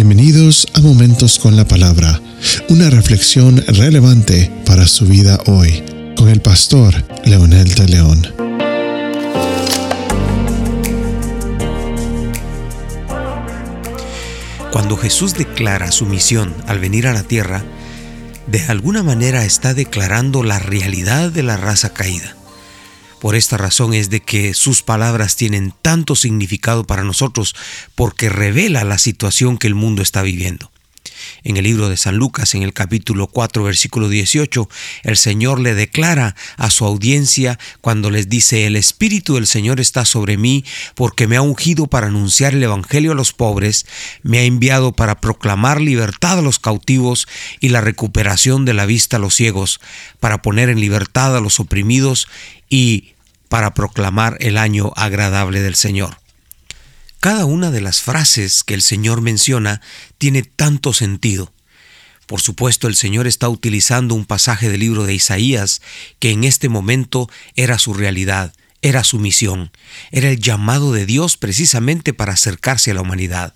Bienvenidos a Momentos con la Palabra, una reflexión relevante para su vida hoy, con el pastor Leonel de León. Cuando Jesús declara su misión al venir a la tierra, de alguna manera está declarando la realidad de la raza caída. Por esta razón es de que sus palabras tienen tanto significado para nosotros porque revela la situación que el mundo está viviendo. En el libro de San Lucas, en el capítulo 4, versículo 18, el Señor le declara a su audiencia cuando les dice, el Espíritu del Señor está sobre mí porque me ha ungido para anunciar el Evangelio a los pobres, me ha enviado para proclamar libertad a los cautivos y la recuperación de la vista a los ciegos, para poner en libertad a los oprimidos y para proclamar el año agradable del Señor. Cada una de las frases que el Señor menciona tiene tanto sentido. Por supuesto, el Señor está utilizando un pasaje del libro de Isaías que en este momento era su realidad, era su misión, era el llamado de Dios precisamente para acercarse a la humanidad.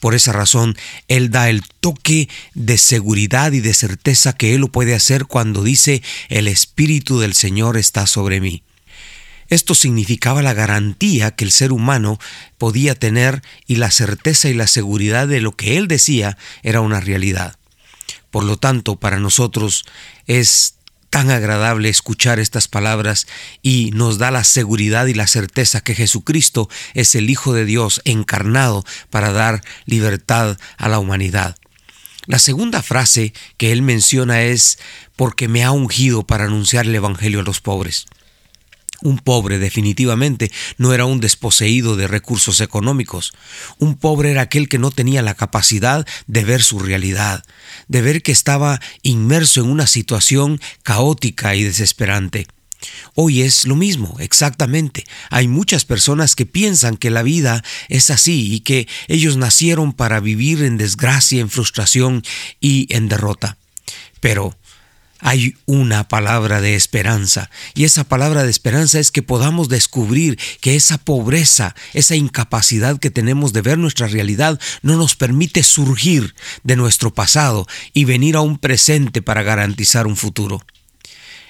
Por esa razón, Él da el toque de seguridad y de certeza que Él lo puede hacer cuando dice, el Espíritu del Señor está sobre mí. Esto significaba la garantía que el ser humano podía tener y la certeza y la seguridad de lo que él decía era una realidad. Por lo tanto, para nosotros es tan agradable escuchar estas palabras y nos da la seguridad y la certeza que Jesucristo es el Hijo de Dios encarnado para dar libertad a la humanidad. La segunda frase que él menciona es porque me ha ungido para anunciar el Evangelio a los pobres. Un pobre definitivamente no era un desposeído de recursos económicos. Un pobre era aquel que no tenía la capacidad de ver su realidad, de ver que estaba inmerso en una situación caótica y desesperante. Hoy es lo mismo, exactamente. Hay muchas personas que piensan que la vida es así y que ellos nacieron para vivir en desgracia, en frustración y en derrota. Pero hay una palabra de esperanza y esa palabra de esperanza es que podamos descubrir que esa pobreza, esa incapacidad que tenemos de ver nuestra realidad no nos permite surgir de nuestro pasado y venir a un presente para garantizar un futuro.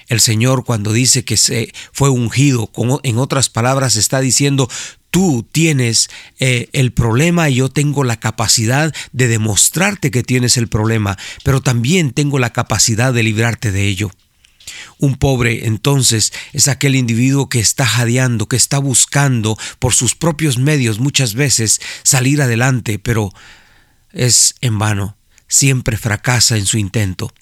El Señor cuando dice que se fue ungido, en otras palabras está diciendo, tú tienes eh, el problema y yo tengo la capacidad de demostrarte que tienes el problema, pero también tengo la capacidad de librarte de ello. Un pobre entonces es aquel individuo que está jadeando, que está buscando por sus propios medios muchas veces salir adelante, pero es en vano, siempre fracasa en su intento.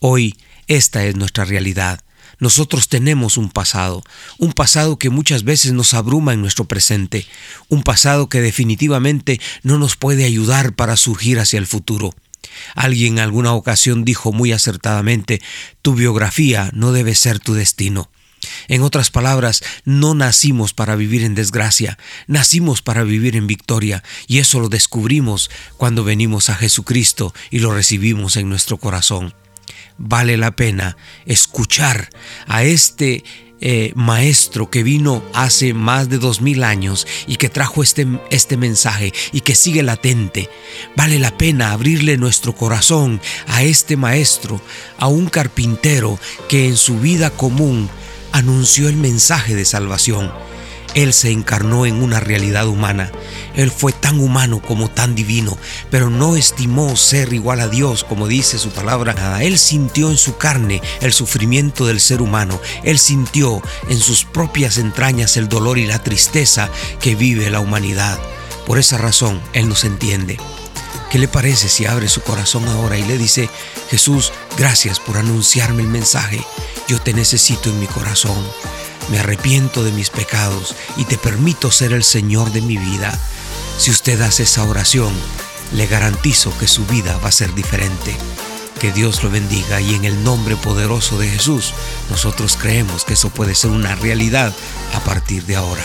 Hoy esta es nuestra realidad. Nosotros tenemos un pasado, un pasado que muchas veces nos abruma en nuestro presente, un pasado que definitivamente no nos puede ayudar para surgir hacia el futuro. Alguien en alguna ocasión dijo muy acertadamente, tu biografía no debe ser tu destino. En otras palabras, no nacimos para vivir en desgracia, nacimos para vivir en victoria, y eso lo descubrimos cuando venimos a Jesucristo y lo recibimos en nuestro corazón vale la pena escuchar a este eh, maestro que vino hace más de dos mil años y que trajo este, este mensaje y que sigue latente. Vale la pena abrirle nuestro corazón a este maestro, a un carpintero que en su vida común anunció el mensaje de salvación él se encarnó en una realidad humana. Él fue tan humano como tan divino, pero no estimó ser igual a Dios, como dice su palabra. Él sintió en su carne el sufrimiento del ser humano. Él sintió en sus propias entrañas el dolor y la tristeza que vive la humanidad. Por esa razón, Él nos entiende. ¿Qué le parece si abre su corazón ahora y le dice, Jesús, gracias por anunciarme el mensaje, yo te necesito en mi corazón me arrepiento de mis pecados y te permito ser el Señor de mi vida. Si usted hace esa oración, le garantizo que su vida va a ser diferente. Que Dios lo bendiga y en el nombre poderoso de Jesús, nosotros creemos que eso puede ser una realidad a partir de ahora.